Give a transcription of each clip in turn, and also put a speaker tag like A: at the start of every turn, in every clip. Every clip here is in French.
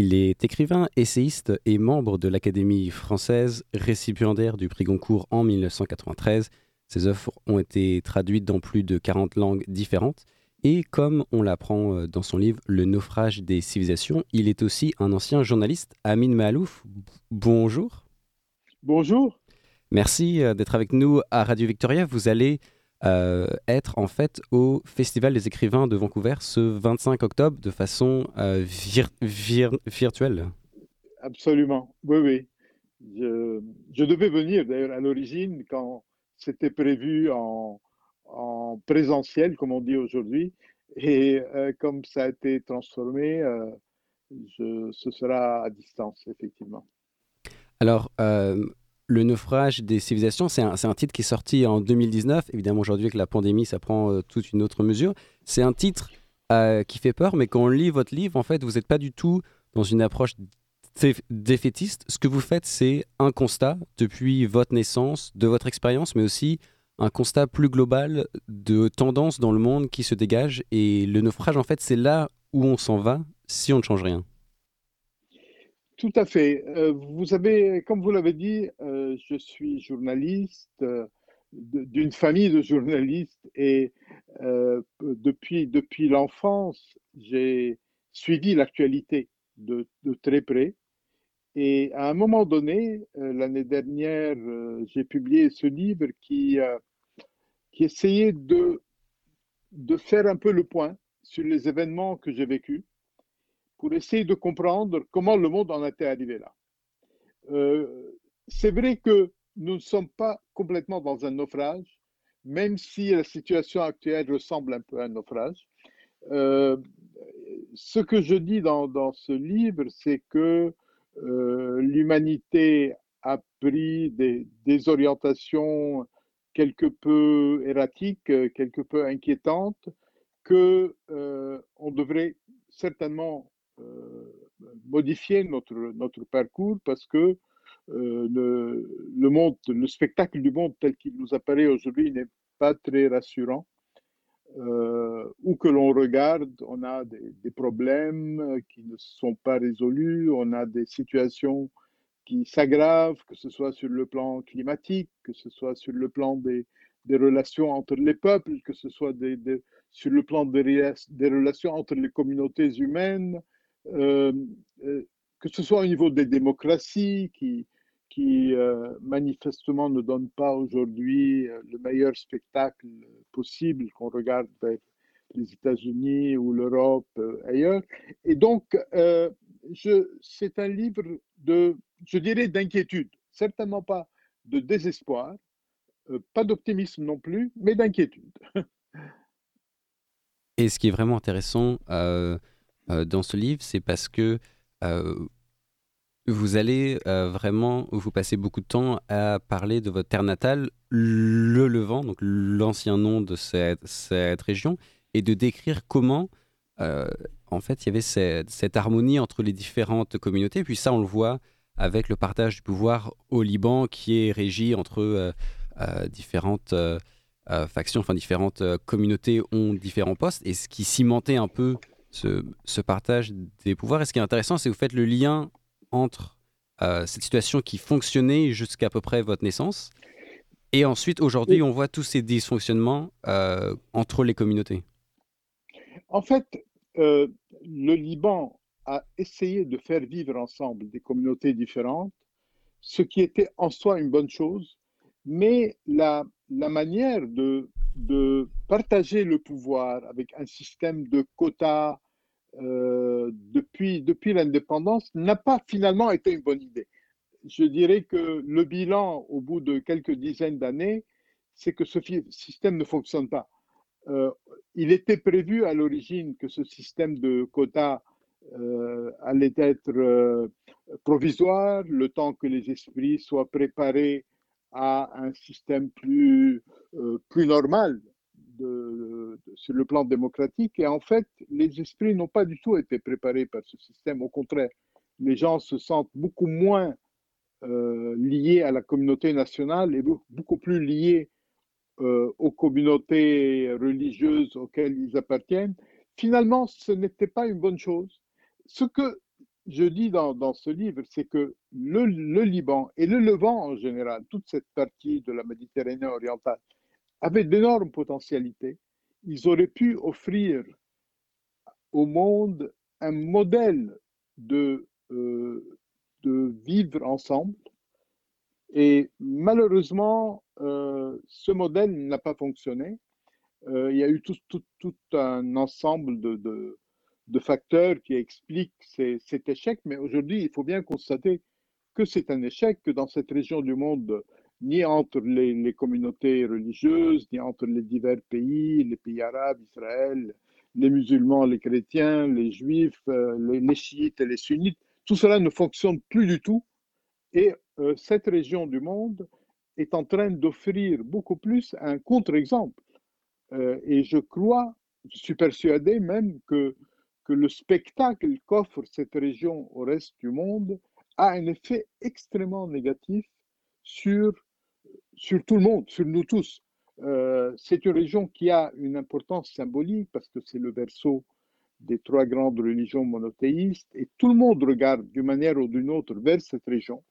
A: Il est écrivain, essayiste et membre de l'Académie française, récipiendaire du prix Goncourt en 1993. Ses œuvres ont été traduites dans plus de 40 langues différentes. Et comme on l'apprend euh, dans son livre Le naufrage des civilisations, il est aussi un ancien journaliste. Amin Mahalouf, bonjour.
B: Bonjour.
A: Merci euh, d'être avec nous à Radio Victoria. Vous allez euh, être en fait au Festival des écrivains de Vancouver ce 25 octobre de façon euh, virtuelle.
B: Absolument, oui, oui. Je, devais venir d'ailleurs à l'origine quand c'était prévu en, présentiel, comme on dit aujourd'hui, et comme ça a été transformé, je, ce sera à distance, effectivement.
A: Alors, le naufrage des civilisations, c'est un, titre qui est sorti en 2019. Évidemment, aujourd'hui, avec la pandémie, ça prend euh, toute une autre mesure. C'est un titre euh, qui fait peur, mais quand on lit votre livre, en fait, vous n'êtes pas du tout dans une approche défaitiste. Ce que vous faites, c'est un constat depuis votre naissance, de votre expérience, mais aussi un constat plus global de tendances dans le monde qui se dégagent. Et le naufrage, en fait, c'est là où on s'en va si on ne change rien.
B: Tout à fait. Euh, vous savez, comme vous l'avez dit, euh, je suis journaliste euh, d'une famille de journalistes et depuis, l'enfance, j'ai suivi l'actualité de, très près. Et à un moment donné, l'année dernière, j'ai publié ce livre qui, qui essayait de, de faire un peu le point sur les événements que j'ai vécus pour essayer de comprendre comment le monde en était arrivé là. Euh, c'est vrai que nous ne sommes pas complètement dans un naufrage, même si la situation actuelle ressemble un peu à un naufrage. Euh, ce que je dis dans, ce livre, c'est que euh, l'humanité a pris des, des, orientations quelque peu erratiques, quelque peu inquiétantes, que on devrait certainement modifier notre, parcours parce que euh, le, spectacle du monde tel qu'il nous apparaît aujourd'hui n'est pas très rassurant. Euh, où que l'on regarde, on a des, problèmes qui ne sont pas résolus, on a des situations qui s'aggravent, que ce soit sur le plan climatique, que ce soit sur le plan des, relations entre les peuples, que ce soit sur le plan des, relations entre les communautés humaines, euh, euh, que ce soit au niveau des démocraties qui, euh, manifestement ne donnent pas aujourd'hui le meilleur spectacle possible qu'on regarde vers les États-Unis ou l'Europe ailleurs. Et donc, c'est un livre de, je dirais, d'inquiétude, certainement pas de désespoir, pas d'optimisme non plus, mais d'inquiétude.
A: Et ce qui est vraiment intéressant, euh, dans ce livre, c'est parce que euh, vous allez euh, vraiment, vous passez beaucoup de temps à parler de votre terre natale, le Levant, donc l'ancien nom de cette, région, et de décrire comment, en fait, il y avait cette, harmonie entre les différentes communautés. Puis ça, on le voit avec le partage du pouvoir au Liban, qui est régi entre différentes factions, enfin différentes communautés ont différents postes, et ce qui cimentait un peu ce, partage des pouvoirs. Et ce qui est intéressant, c'est que vous faites le lien entre euh, cette situation qui fonctionnait jusqu'à peu près votre naissance, et ensuite, aujourd'hui, on voit tous ces dysfonctionnements euh, entre les communautés.
B: En fait, euh, le Liban a essayé de faire vivre ensemble des communautés différentes, ce qui était en soi une bonne chose, mais la, la manière de, de partager le pouvoir avec un système de quotas euh, depuis, depuis l'indépendance n'a pas finalement été une bonne idée. Je dirais que le bilan au bout de quelques dizaines d'années, c'est que ce système ne fonctionne pas. Euh, il était prévu à l'origine que ce système de quotas euh, allait être provisoire, le temps que les esprits soient préparés à un système plus, euh, plus normal sur le plan démocratique. Et en fait, les esprits n'ont pas du tout été préparés par ce système. Au contraire, les gens se sentent beaucoup moins euh, liés à la communauté nationale et beaucoup plus liés euh, aux communautés religieuses auxquelles ils appartiennent. Finalement, ce n'était pas une bonne chose. Ce que je dis dans, ce livre, c'est que le, Liban et le Levant en général, toute cette partie de la Méditerranée orientale, avaient d'énormes potentialités. Ils auraient pu offrir au monde un modèle de, euh, vivre ensemble. Et malheureusement, euh, ce modèle n'a pas fonctionné. Euh, il y a eu tout, un ensemble de, de facteurs qui expliquent cet échec, mais aujourd'hui, il faut bien constater que c'est un échec, que dans cette région du monde, ni entre les, communautés religieuses, ni entre les divers pays, les pays arabes, Israël, les musulmans, les chrétiens, les juifs, euh, les, chiites et les sunnites, tout cela ne fonctionne plus du tout. Et euh, cette région du monde est en train d'offrir beaucoup plus un contre-exemple. Euh, et je crois, je suis persuadé même que que le spectacle qu'offre cette région au reste du monde a un effet extrêmement négatif sur, sur tout le monde, sur nous tous. Euh, c'est une région qui a une importance symbolique parce que c'est le berceau des trois grandes religions monothéistes et tout le monde regarde d'une manière ou d'une autre vers cette région.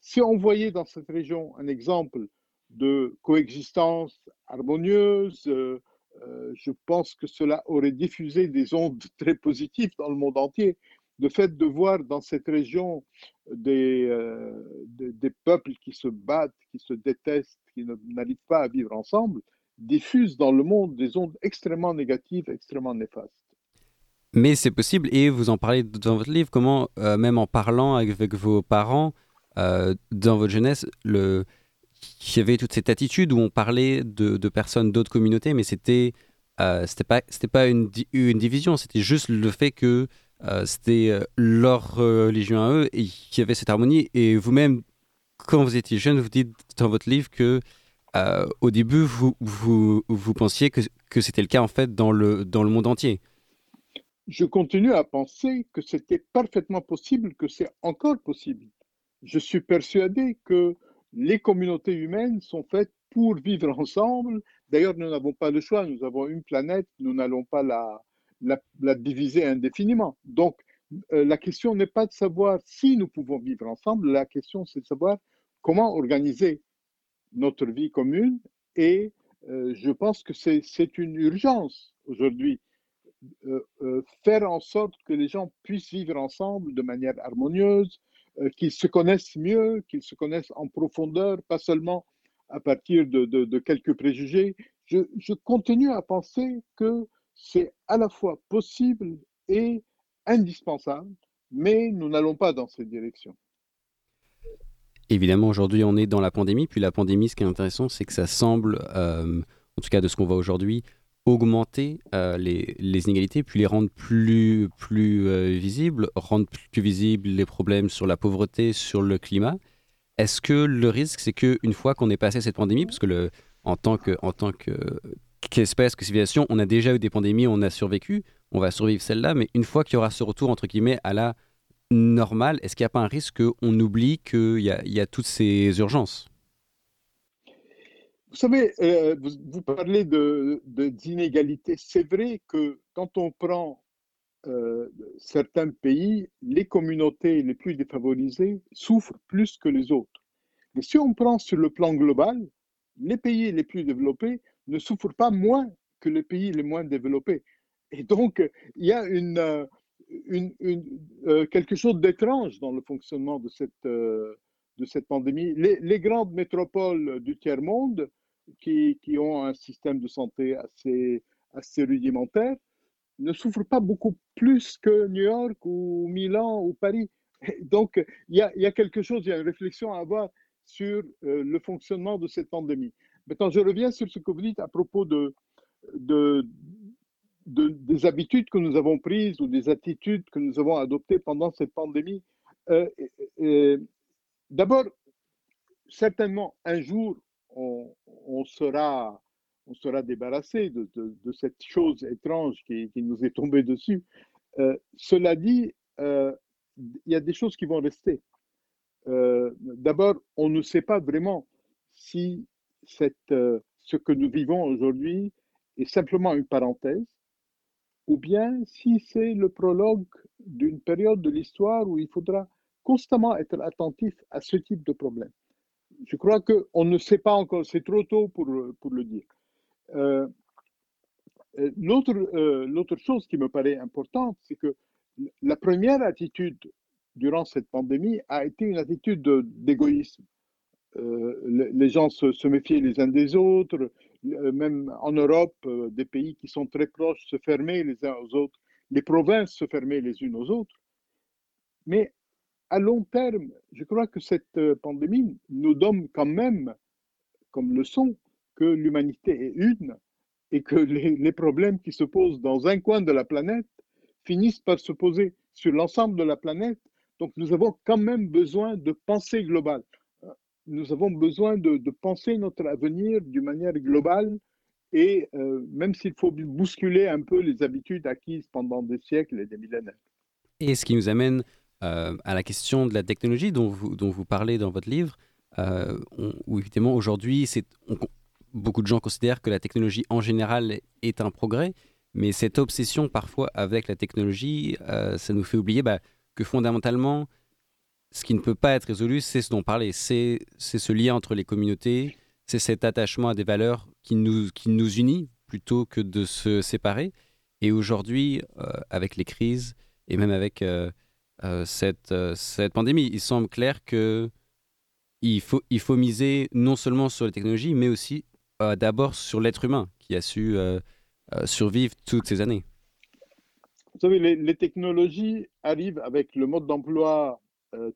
B: Si on voyait dans cette région un exemple de coexistence harmonieuse, euh, euh, je pense que cela aurait diffusé des ondes très positives dans le monde entier. Le fait de voir dans cette région des, euh, des, peuples qui se battent, qui se détestent, qui n'arrivent pas à vivre ensemble, diffuse dans le monde des ondes extrêmement négatives, extrêmement néfastes.
A: Mais c'est possible, et vous en parlez dans votre livre, comment, euh, même en parlant avec vos parents, dans votre jeunesse, le, y avait toute cette attitude où on parlait de, personnes d'autres communautés, mais c'était euh, c'était pas pas une, une division, c'était juste le fait que euh, c'était euh, leur religion à eux et qu'il y avait cette harmonie. Et vous-même, quand vous étiez jeune, vous dites dans votre livre que au début vous, vous, vous pensiez que, que c'était le cas en fait dans le dans le monde entier.
B: Je continue à penser que c'était parfaitement possible, que c'est encore possible. Je suis persuadé que les communautés humaines sont faites pour vivre ensemble. D'ailleurs, nous n'avons pas le choix. Nous avons une planète, nous n'allons pas la, diviser indéfiniment. Donc, euh, la question n'est pas de savoir si nous pouvons vivre ensemble, la question c'est de savoir comment organiser notre vie commune. Et euh, je pense que c'est une urgence aujourd'hui. Euh, faire en sorte que les gens puissent vivre ensemble de manière harmonieuse, qu'ils se connaissent mieux, qu'ils se connaissent en profondeur, pas seulement à partir de, quelques préjugés. Je, continue à penser que c'est à la fois possible et indispensable, mais nous n'allons pas dans cette direction.
A: Évidemment, aujourd'hui, on est dans la pandémie. Puis la pandémie, ce qui est intéressant, c'est que ça semble, euh, en tout cas de ce qu'on voit aujourd'hui, augmenter euh, les, inégalités, puis les rendre plus, euh, visibles, rendre plus visibles les problèmes sur la pauvreté, sur le climat. Est-ce que le risque, c'est qu'une fois qu'on est passé cette pandémie, parce que en tant que qu'espèce, que civilisation, on a déjà eu des pandémies, on a survécu, on va survivre celle-là, mais une fois qu'il y aura ce retour entre guillemets à la normale, est-ce qu'il n'y a pas un risque qu'on oublie qu'il y a toutes ces urgences?
B: Vous savez, euh, vous, parlez d'inégalité. De, C'est vrai que quand on prend euh, certains pays, les communautés les plus défavorisées souffrent plus que les autres. Mais si on prend sur le plan global, les pays les plus développés ne souffrent pas moins que les pays les moins développés. Et donc, il y a une, euh, quelque chose d'étrange dans le fonctionnement de cette, de cette pandémie. Les, grandes métropoles du tiers-monde qui, qui, ont un système de santé assez, assez rudimentaire ne souffrent pas beaucoup plus que New York ou Milan ou Paris. Donc, il y a, y a quelque chose, il y a une réflexion à avoir sur euh, le fonctionnement de cette pandémie. Maintenant, je reviens sur ce que vous dites à propos de, de, de, des habitudes que nous avons prises ou des attitudes que nous avons adoptées pendant cette pandémie. Euh, D'abord, certainement, un jour, on, sera, on sera débarrassé de, cette chose étrange qui, nous est tombée dessus. Euh, cela dit, euh, il y a des choses qui vont rester. Euh, d'abord, on ne sait pas vraiment si cette, ce que nous vivons aujourd'hui est simplement une parenthèse ou bien si c'est le prologue d'une période de l'histoire où il faudra constamment être attentif à ce type de problème. Je crois qu'on ne sait pas encore, c'est trop tôt pour, pour le dire. Euh, euh, l'autre chose qui me paraît importante, c'est que la première attitude durant cette pandémie a été une attitude d'égoïsme. Euh, les gens se, se, méfiaient les uns des autres, même en Europe, des pays qui sont très proches se fermaient les uns aux autres, les provinces se fermaient les unes aux autres. Mais à long terme, je crois que cette euh, pandémie nous donne quand même comme leçon que l'humanité est une et que les, problèmes qui se posent dans un coin de la planète finissent par se poser sur l'ensemble de la planète. Donc nous avons quand même besoin de pensée globale. Nous avons besoin de, penser notre avenir d'une manière globale et euh, même s'il faut bousculer un peu les habitudes acquises pendant des siècles et des millénaires.
A: Et ce qui nous amène euh, à la question de la technologie dont vous, dont vous parlez dans votre livre, euh, où évidemment aujourd'hui, beaucoup de gens considèrent que la technologie en général est un progrès, mais cette obsession parfois avec la technologie, euh, ça nous fait oublier bah, que fondamentalement, ce qui ne peut pas être résolu, c'est ce dont on parlait, c'est ce lien entre les communautés, c'est cet attachement à des valeurs qui nous, qui nous unit plutôt que de se séparer. Et aujourd'hui, avec les crises et même avec euh, cette, euh, cette pandémie. Il semble clair que il faut, il faut miser non seulement sur les technologies, mais aussi euh, d'abord sur l'être humain qui a su survivre toutes ces années.
B: Vous savez, les, technologies arrivent avec le mode d'emploi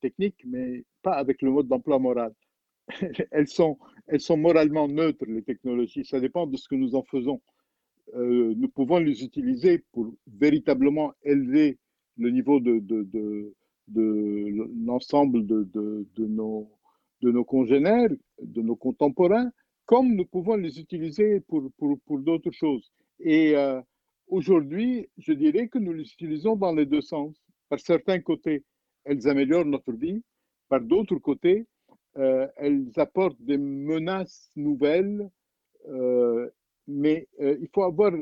B: technique, mais pas avec le mode d'emploi moral. elles, sont, elles sont moralement neutres, les technologies. Ça dépend de ce que nous en faisons. nous pouvons les utiliser pour véritablement élever le niveau de, de, de, l'ensemble de, de, nos, de nos congénères, de nos contemporains, comme nous pouvons les utiliser pour, pour, pour d'autres choses. Et euh, aujourd'hui, je dirais que nous les utilisons dans les deux sens. Par certains côtés, elles améliorent notre vie. Par d'autres côtés, euh, elles apportent des menaces nouvelles. Euh, mais il faut avoir,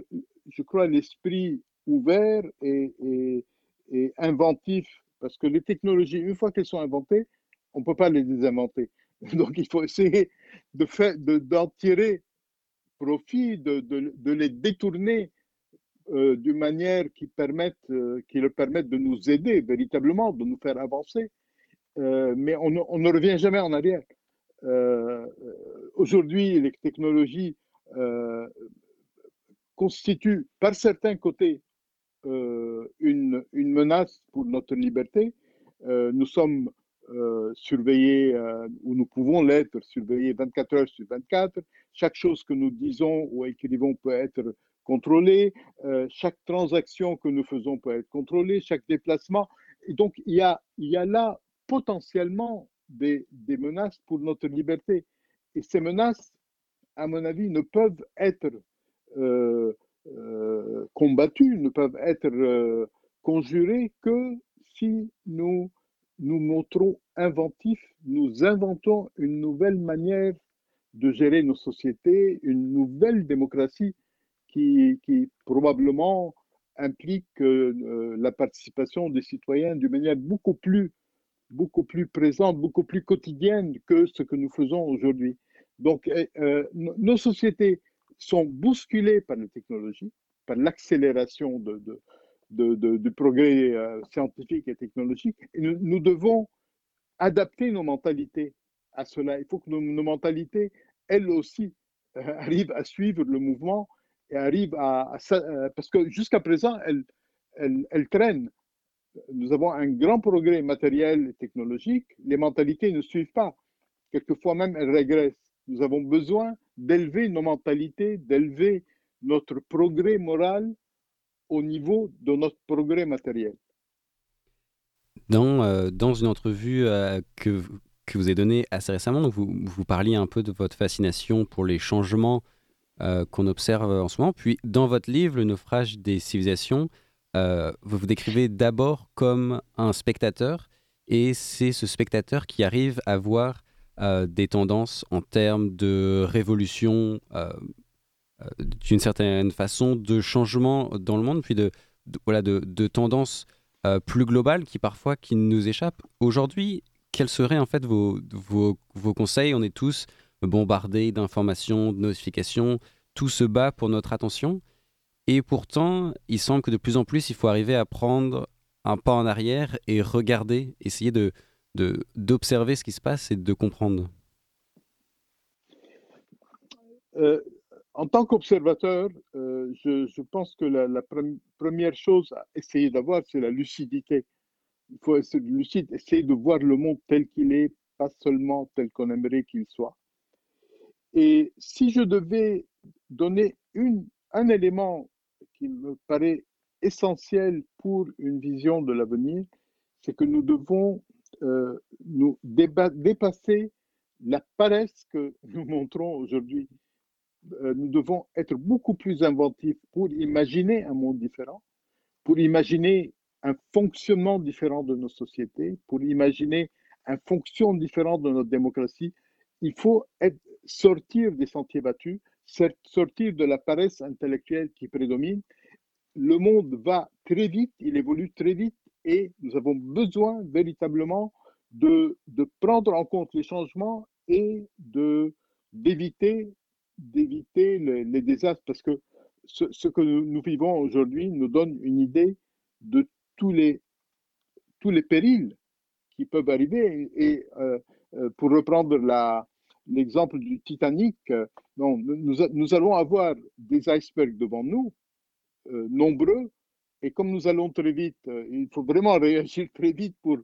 B: je crois, l'esprit ouvert et, et inventif, parce que les technologies, une fois qu'elles sont inventées, on ne peut pas les désinventer. Donc il faut essayer de faire, d'en tirer profit, de, de, de les détourner euh, d'une manière qui, permette, euh, qui leur permette de nous aider véritablement, de nous faire avancer. Euh, mais on, ne revient jamais en arrière. Aujourd'hui, les technologies constituent par certains côtés une, une, menace pour notre liberté. Euh, nous sommes euh, surveillés, ou nous pouvons l'être, surveillés 24 heures sur 24. Chaque chose que nous disons ou écrivons peut être contrôlée. chaque transaction que nous faisons peut être contrôlée. Chaque déplacement. Et donc, il y a, là potentiellement des menaces pour notre liberté. Et ces menaces, à mon avis, ne peuvent être euh, combattus ne peuvent être euh, conjurés que si nous nous montrons inventifs, nous inventons une nouvelle manière de gérer nos sociétés, une nouvelle démocratie qui, qui probablement implique euh, la participation des citoyens d'une manière beaucoup plus, beaucoup plus présente, beaucoup plus quotidienne que ce que nous faisons aujourd'hui. Donc, nos sociétés sont bousculés par la technologie, par l'accélération du progrès euh, scientifique et technologique. Nous, devons adapter nos mentalités à cela. Il faut que nos, mentalités, elles aussi, euh, arrivent à suivre le mouvement et arrivent à... Euh, parce que jusqu'à présent, elles, elles, elles traînent. Nous avons un grand progrès matériel et technologique. Les mentalités ne suivent pas. Quelquefois même, elles régressent. Nous avons besoin d'élever nos mentalités, d'élever notre progrès moral au niveau de notre progrès matériel.
A: Dans, euh, dans une entrevue euh, que, que vous avez donnée assez récemment, vous, vous parliez un peu de votre fascination pour les changements euh, qu'on observe en ce moment. Puis dans votre livre, Le naufrage des civilisations, vous vous décrivez d'abord comme un spectateur, et c'est ce spectateur qui arrive à voir euh, des tendances en termes de révolution, euh, euh, d'une certaine façon, de changement dans le monde, puis de, voilà, de, tendances plus globale qui parfois qui nous échappe. Aujourd'hui, quels seraient en fait vos, vos conseils? On est tous bombardés d'informations, de notifications, tout se bat pour notre attention. Et pourtant, il semble que de plus en plus, il faut arriver à prendre un pas en arrière et regarder, essayer de d'observer ce qui se passe et de comprendre.
B: Euh, en tant qu'observateur, euh, je, pense que la, la première chose à essayer d'avoir, c'est la lucidité. Il faut être lucide, essayer de voir le monde tel qu'il est, pas seulement tel qu'on aimerait qu'il soit. Et si je devais donner une, un élément qui me paraît essentiel pour une vision de l'avenir, c'est que nous devons euh, nous dépasser la paresse que nous montrons aujourd'hui. Euh, nous devons être beaucoup plus inventifs pour imaginer un monde différent, pour imaginer un fonctionnement différent de nos sociétés, pour imaginer un fonctionnement différent de notre démocratie. Il faut sortir des sentiers battus, sortir de la paresse intellectuelle qui prédomine. Le monde va très vite, il évolue très vite et nous avons besoin véritablement de, de prendre en compte les changements et de d'éviter d'éviter les, désastres parce que ce, que nous, vivons aujourd'hui nous donne une idée de tous les tous les périls qui peuvent arriver et, euh, euh, pour reprendre l'exemple du Titanic euh, non, nous, nous allons avoir des icebergs devant nous nombreux et comme nous allons très vite, euh, il faut vraiment réagir très vite pour,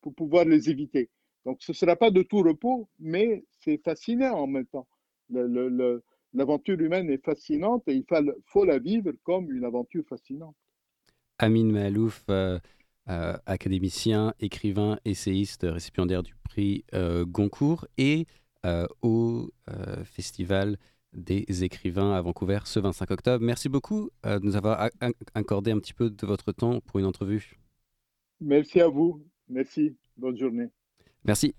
B: pour pouvoir les éviter. Donc ce ne sera pas de tout repos, mais c'est fascinant en même temps. L'aventure humaine est fascinante et il faut, la vivre comme une aventure fascinante.
A: Amin Mahalouf, euh, euh, académicien, écrivain, essayiste, récipiendaire du prix euh, Goncourt et euh, au festival des écrivains à Vancouver ce 25 octobre. Merci beaucoup euh, de nous avoir accordé un petit peu de votre temps pour une entrevue.
B: Merci à vous. Merci. Bonne journée.
A: Merci.